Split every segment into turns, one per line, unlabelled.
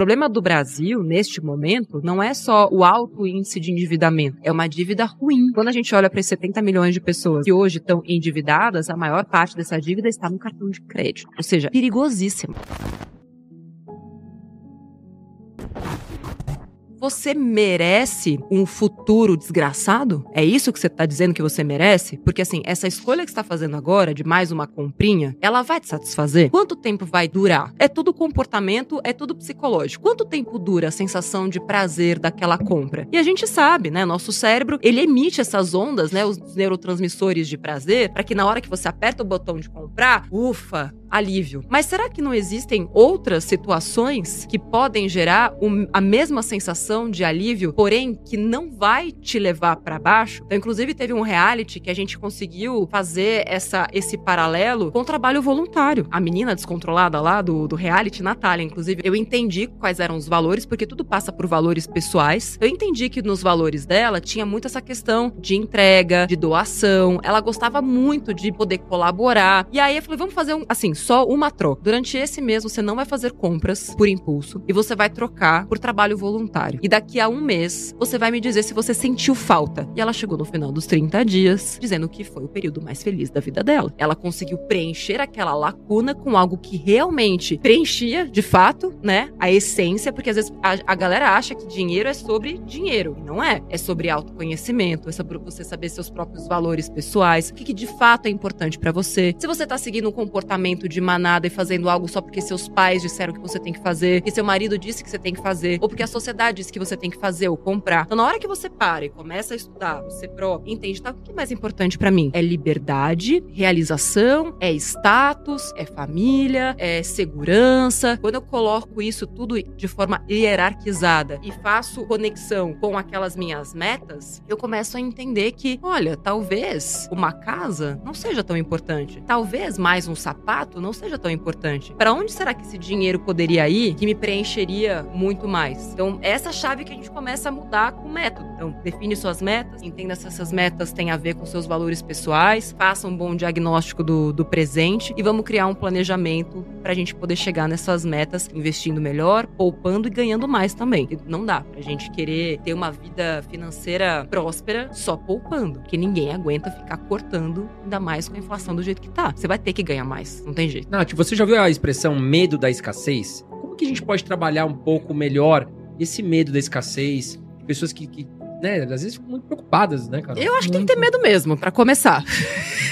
Problema do Brasil, neste momento, não é só o alto índice de endividamento, é uma dívida ruim. Quando a gente olha para esses 70 milhões de pessoas que hoje estão endividadas, a maior parte dessa dívida está no cartão de crédito. Ou seja, perigosíssimo. Você merece um futuro desgraçado? É isso que você tá dizendo que você merece? Porque assim, essa escolha que está fazendo agora de mais uma comprinha, ela vai te satisfazer? Quanto tempo vai durar? É tudo comportamento, é tudo psicológico. Quanto tempo dura a sensação de prazer daquela compra? E a gente sabe, né? Nosso cérebro, ele emite essas ondas, né? Os neurotransmissores de prazer, para que na hora que você aperta o botão de comprar, ufa, alívio. Mas será que não existem outras situações que podem gerar um, a mesma sensação de alívio, porém que não vai te levar para baixo? Então, inclusive, teve um reality que a gente conseguiu fazer essa, esse paralelo com o trabalho voluntário. A menina descontrolada lá do, do reality, Natália, inclusive, eu entendi quais eram os valores, porque tudo passa por valores pessoais. Eu entendi que nos valores dela tinha muito essa questão de entrega, de doação. Ela gostava muito de poder colaborar. E aí eu falei, vamos fazer um, assim, só uma troca. Durante esse mês você não vai fazer compras por impulso e você vai trocar por trabalho voluntário. E daqui a um mês você vai me dizer se você sentiu falta. E ela chegou no final dos 30 dias dizendo que foi o período mais feliz da vida dela. Ela conseguiu preencher aquela lacuna com algo que realmente preenchia, de fato, né, a essência, porque às vezes a, a galera acha que dinheiro é sobre dinheiro. E não é. É sobre autoconhecimento, é sobre você saber seus próprios valores pessoais, o que, que de fato é importante para você. Se você tá seguindo um comportamento de manada e fazendo algo só porque seus pais disseram que você tem que fazer, que seu marido disse que você tem que fazer, ou porque a sociedade disse que você tem que fazer ou comprar. Então, na hora que você para e começa a estudar, você próprio, entende, tá? O que é mais importante para mim? É liberdade, realização, é status, é família, é segurança. Quando eu coloco isso tudo de forma hierarquizada e faço conexão com aquelas minhas metas, eu começo a entender que, olha, talvez uma casa não seja tão importante. Talvez mais um sapato não seja tão importante. Para onde será que esse dinheiro poderia ir que me preencheria muito mais? Então, essa chave que a gente começa a mudar com o método. Então, define suas metas, entenda se essas metas têm a ver com seus valores pessoais, faça um bom diagnóstico do, do presente e vamos criar um planejamento para a gente poder chegar nessas metas, investindo melhor, poupando e ganhando mais também. Não dá pra gente querer ter uma vida financeira próspera só poupando, porque ninguém aguenta ficar cortando, ainda mais com a inflação do jeito que tá. Você vai ter que ganhar mais, não tem jeito.
Nath, você já viu a expressão medo da escassez? Como que a gente pode trabalhar um pouco melhor esse medo da escassez? Pessoas que, que né, às vezes ficam muito preocupadas, né, cara?
Eu acho que tem que ter medo mesmo, para começar.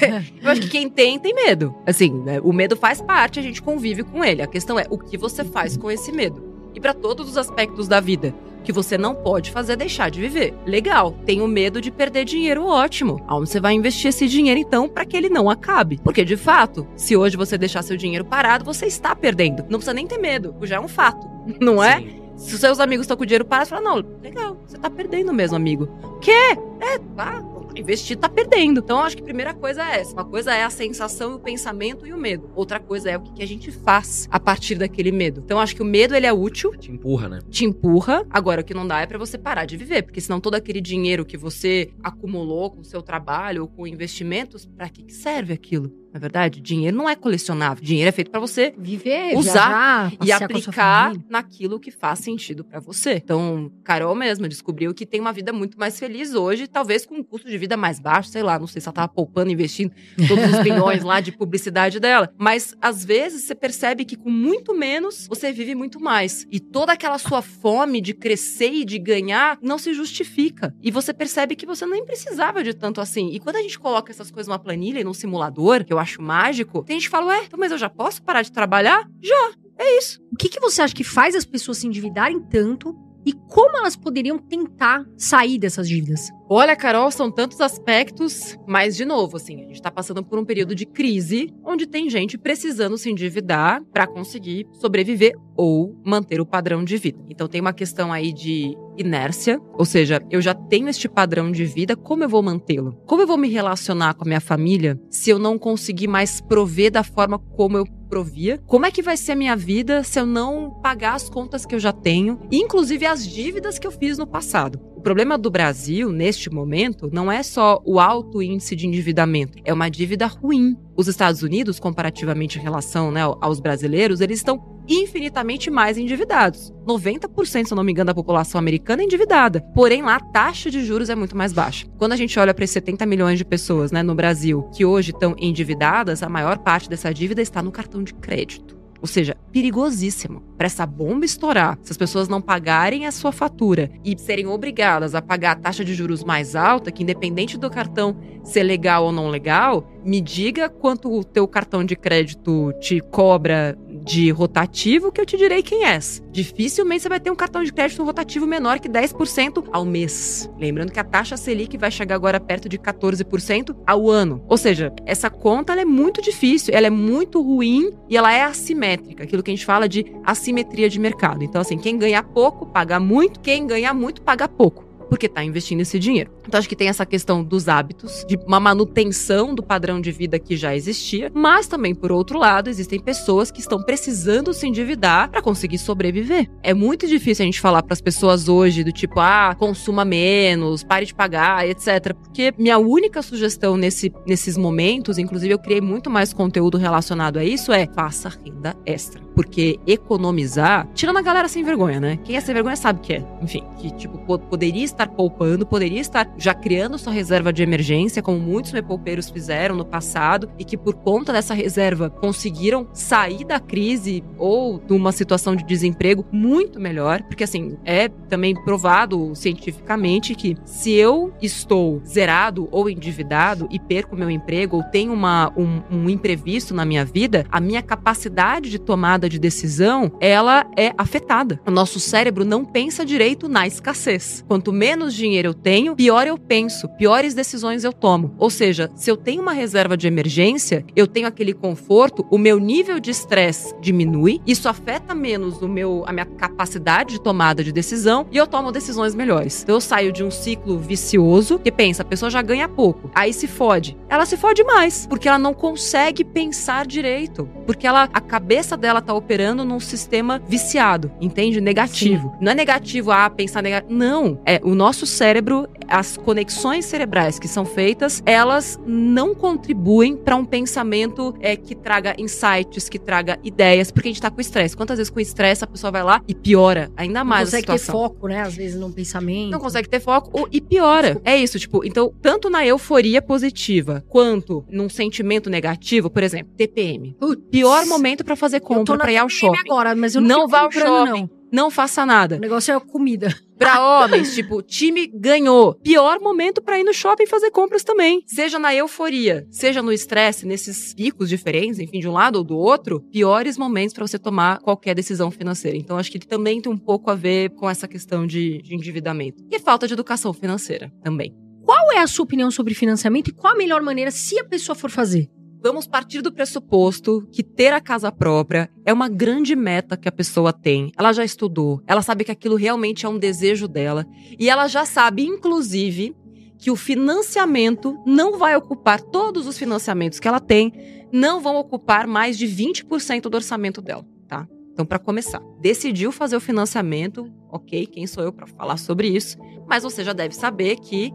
eu acho que quem tem, tem medo. Assim, né, o medo faz parte, a gente convive com ele. A questão é o que você faz com esse medo. E para todos os aspectos da vida que você não pode fazer é deixar de viver. Legal, tenho medo de perder dinheiro, ótimo. Aonde você vai investir esse dinheiro então para que ele não acabe? Porque de fato, se hoje você deixar seu dinheiro parado, você está perdendo. Não precisa nem ter medo, já é um fato, não é? Sim. Se os seus amigos estão com o dinheiro parado, você fala, não, legal, você tá perdendo mesmo, amigo. Quê? É, tá, investir tá perdendo. Então, acho que a primeira coisa é essa. Uma coisa é a sensação, o pensamento e o medo. Outra coisa é o que a gente faz a partir daquele medo. Então, acho que o medo, ele é útil.
Te empurra, né?
Te empurra. Agora, o que não dá é para você parar de viver. Porque senão todo aquele dinheiro que você acumulou com o seu trabalho ou com investimentos, para que serve aquilo? Na é verdade, dinheiro não é colecionável. Dinheiro é feito para você
viver,
usar viajar, e aplicar naquilo que faz sentido para você. Então, Carol mesma descobriu que tem uma vida muito mais feliz hoje, talvez com um custo de vida mais baixo, sei lá, não sei se ela tava poupando, investindo todos os bilhões lá de publicidade dela. Mas às vezes você percebe que com muito menos você vive muito mais. E toda aquela sua fome de crescer e de ganhar não se justifica. E você percebe que você nem precisava de tanto assim. E quando a gente coloca essas coisas numa planilha e num simulador, que eu acho mágico, tem gente que fala, ué, então, mas eu já posso parar de trabalhar? Já. É isso.
O que, que você acha que faz as pessoas se endividarem tanto e como elas poderiam tentar sair dessas dívidas?
Olha, Carol, são tantos aspectos, mas de novo, assim, a gente tá passando por um período de crise onde tem gente precisando se endividar para conseguir sobreviver ou manter o padrão de vida. Então tem uma questão aí de inércia, ou seja, eu já tenho este padrão de vida, como eu vou mantê-lo? Como eu vou me relacionar com a minha família se eu não conseguir mais prover da forma como eu provia. Como é que vai ser a minha vida se eu não pagar as contas que eu já tenho, inclusive as dívidas que eu fiz no passado? O problema do Brasil, neste momento, não é só o alto índice de endividamento, é uma dívida ruim. Os Estados Unidos, comparativamente em relação né, aos brasileiros, eles estão infinitamente mais endividados. 90%, se eu não me engano, da população americana é endividada. Porém, lá a taxa de juros é muito mais baixa. Quando a gente olha para esses 70 milhões de pessoas né, no Brasil que hoje estão endividadas, a maior parte dessa dívida está no cartão de crédito. Ou seja, perigosíssimo. Para essa bomba estourar, se as pessoas não pagarem a sua fatura e serem obrigadas a pagar a taxa de juros mais alta, que independente do cartão ser legal ou não legal, me diga quanto o teu cartão de crédito te cobra de rotativo que eu te direi quem és. Dificilmente você vai ter um cartão de crédito rotativo menor que 10% ao mês. Lembrando que a taxa Selic vai chegar agora perto de 14% ao ano. Ou seja, essa conta é muito difícil, ela é muito ruim e ela é assimétrica, aquilo que a gente fala de assimetria de mercado. Então, assim, quem ganha pouco paga muito, quem ganha muito paga pouco porque está investindo esse dinheiro. Então acho que tem essa questão dos hábitos, de uma manutenção do padrão de vida que já existia, mas também por outro lado existem pessoas que estão precisando se endividar para conseguir sobreviver. É muito difícil a gente falar para as pessoas hoje do tipo, ah, consuma menos, pare de pagar, etc. Porque minha única sugestão nesse, nesses momentos, inclusive eu criei muito mais conteúdo relacionado a isso, é faça renda extra. Porque economizar, tirando a galera sem vergonha, né? Quem é sem vergonha sabe que é. Enfim, que tipo, poderia estar poupando, poderia estar já criando sua reserva de emergência, como muitos mepoupeiros fizeram no passado, e que por conta dessa reserva conseguiram sair da crise ou de uma situação de desemprego muito melhor, porque assim, é também provado cientificamente que se eu estou zerado ou endividado e perco meu emprego ou tenho uma, um, um imprevisto na minha vida, a minha capacidade de tomada de decisão, ela é afetada. O nosso cérebro não pensa direito na escassez. Quanto menos dinheiro eu tenho, pior eu penso, piores decisões eu tomo. Ou seja, se eu tenho uma reserva de emergência, eu tenho aquele conforto, o meu nível de estresse diminui, isso afeta menos o meu, a minha capacidade de tomada de decisão e eu tomo decisões melhores. Então eu saio de um ciclo vicioso que pensa, a pessoa já ganha pouco, aí se fode. Ela se fode mais, porque ela não consegue pensar direito, porque ela a cabeça dela tá operando num sistema viciado, entende? Negativo. Sim. Não é negativo ah, pensar negativo. Não, é o nosso cérebro as conexões cerebrais que são feitas, elas não contribuem para um pensamento é, que traga insights, que traga ideias, porque a gente tá com estresse. Quantas vezes com estresse a pessoa vai lá e piora ainda mais
não
a situação.
Não consegue ter foco, né? Às vezes num pensamento.
Não consegue ter foco e piora. É isso, tipo, então, tanto na euforia positiva quanto num sentimento negativo, por exemplo, TPM. Putz. Pior momento para fazer compra, para ir ao shopping.
agora, mas eu não,
não vá ao shopping. Não. Não faça nada.
O negócio é comida.
Pra homens, tipo, time ganhou. Pior momento para ir no shopping fazer compras também. Seja na euforia, seja no estresse, nesses picos diferentes, enfim, de um lado ou do outro, piores momentos para você tomar qualquer decisão financeira. Então, acho que também tem um pouco a ver com essa questão de, de endividamento. E falta de educação financeira também.
Qual é a sua opinião sobre financiamento e qual a melhor maneira se a pessoa for fazer?
Vamos partir do pressuposto que ter a casa própria é uma grande meta que a pessoa tem. Ela já estudou, ela sabe que aquilo realmente é um desejo dela e ela já sabe, inclusive, que o financiamento não vai ocupar todos os financiamentos que ela tem, não vão ocupar mais de 20% do orçamento dela, tá? Então, para começar, decidiu fazer o financiamento, ok, quem sou eu para falar sobre isso? Mas você já deve saber que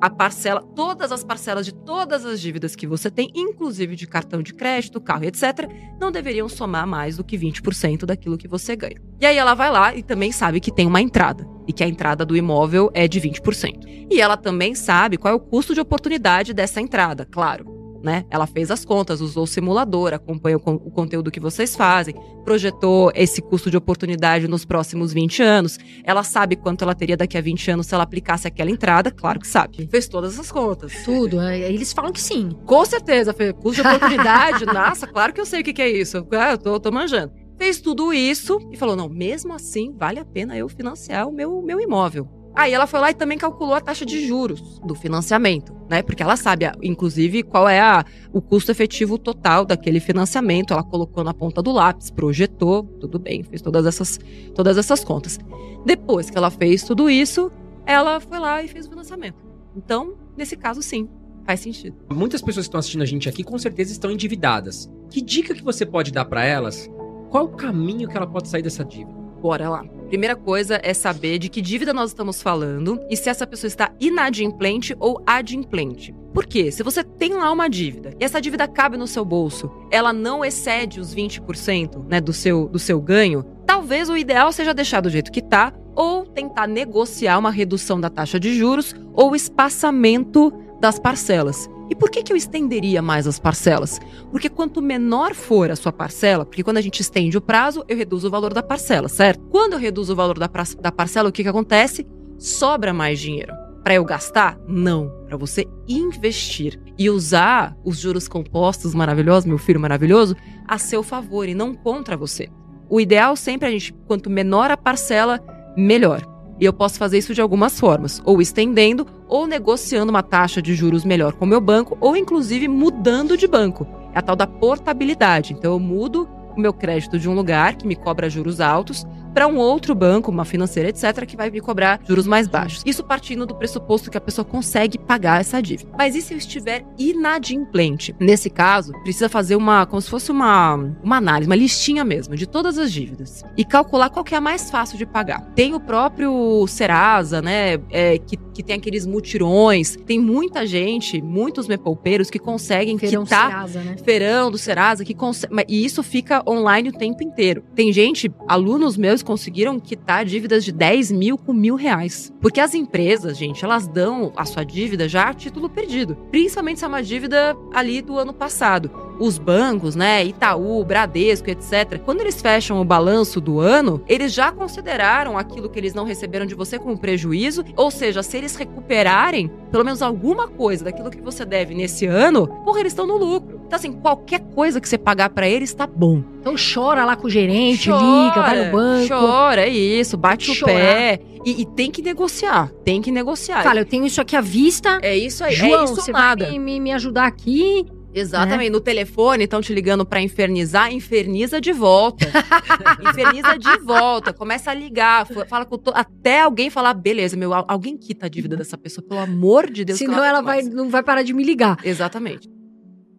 a parcela, todas as parcelas de todas as dívidas que você tem, inclusive de cartão de crédito, carro, etc., não deveriam somar mais do que 20% daquilo que você ganha. E aí ela vai lá e também sabe que tem uma entrada e que a entrada do imóvel é de 20%. E ela também sabe qual é o custo de oportunidade dessa entrada, claro né? Ela fez as contas, usou o simulador, acompanha o, o, conteúdo que vocês fazem, projetou esse custo de oportunidade nos próximos 20 anos. Ela sabe quanto ela teria daqui a 20 anos se ela aplicasse aquela entrada, claro que sabe. Fez todas as contas.
Tudo, é, eles falam que sim.
Com certeza, custo de oportunidade, nossa, claro que eu sei o que, que é isso. Ah, eu tô, tô manjando fez tudo isso e falou: não, mesmo assim, vale a pena eu financiar o meu, meu imóvel. Aí ela foi lá e também calculou a taxa de juros do financiamento, né? Porque ela sabe, inclusive, qual é a, o custo efetivo total daquele financiamento. Ela colocou na ponta do lápis, projetou, tudo bem, fez todas essas, todas essas contas. Depois que ela fez tudo isso, ela foi lá e fez o financiamento. Então, nesse caso, sim, faz sentido.
Muitas pessoas que estão assistindo a gente aqui com certeza estão endividadas. Que dica que você pode dar para elas? Qual o caminho que ela pode sair dessa dívida?
Bora lá. Primeira coisa é saber de que dívida nós estamos falando e se essa pessoa está inadimplente ou adimplente. Por quê? Se você tem lá uma dívida e essa dívida cabe no seu bolso, ela não excede os 20% né, do, seu, do seu ganho, talvez o ideal seja deixar do jeito que tá ou tentar negociar uma redução da taxa de juros ou espaçamento das parcelas. E por que, que eu estenderia mais as parcelas? Porque quanto menor for a sua parcela, porque quando a gente estende o prazo, eu reduzo o valor da parcela, certo? Quando eu reduzo o valor da, da parcela, o que, que acontece? Sobra mais dinheiro. Para eu gastar? Não. Para você investir e usar os juros compostos maravilhosos, meu filho maravilhoso, a seu favor e não contra você. O ideal sempre é a gente, quanto menor a parcela, melhor. E eu posso fazer isso de algumas formas, ou estendendo, ou negociando uma taxa de juros melhor com o meu banco, ou inclusive mudando de banco. É a tal da portabilidade. Então eu mudo o meu crédito de um lugar que me cobra juros altos para um outro banco, uma financeira, etc., que vai me cobrar juros mais baixos. Isso partindo do pressuposto que a pessoa consegue pagar essa dívida. Mas e se eu estiver inadimplente? Nesse caso, precisa fazer uma, como se fosse uma, uma análise, uma listinha mesmo de todas as dívidas e calcular qual que é a mais fácil de pagar. Tem o próprio Serasa, né, é, que, que tem aqueles mutirões. Tem muita gente, muitos mepoupeiros que conseguem
Feirão
quitar
Serasa, né?
feirão do Serasa que consegue, e isso fica online o tempo inteiro. Tem gente, alunos meus conseguiram quitar dívidas de 10 mil com mil reais. Porque as empresas, gente, elas dão a sua dívida já a título perdido. Principalmente se é uma dívida ali do ano passado. Os bancos, né, Itaú, Bradesco, etc., quando eles fecham o balanço do ano, eles já consideraram aquilo que eles não receberam de você como prejuízo, ou seja, se eles recuperarem pelo menos alguma coisa daquilo que você deve nesse ano, porra, eles estão no lucro. Então, assim, qualquer coisa que você pagar para eles tá bom.
Então chora lá com o gerente,
Chora,
liga, vai no banco.
Chora, é isso, bate
Chorar.
o pé. E, e tem que negociar, tem que negociar.
Fala, eu tenho isso aqui à vista.
é isso aí,
João,
é isso
você
nada.
vai me, me, me ajudar aqui.
Exatamente, no telefone estão te ligando pra infernizar, inferniza de volta. inferniza de volta, começa a ligar, fa- fala com to... até alguém falar, beleza, meu, al- alguém quita a dívida dessa pessoa, pelo amor de Deus.
Senão ela
não
vai,
mais.
não vai parar de me ligar.
Exatamente.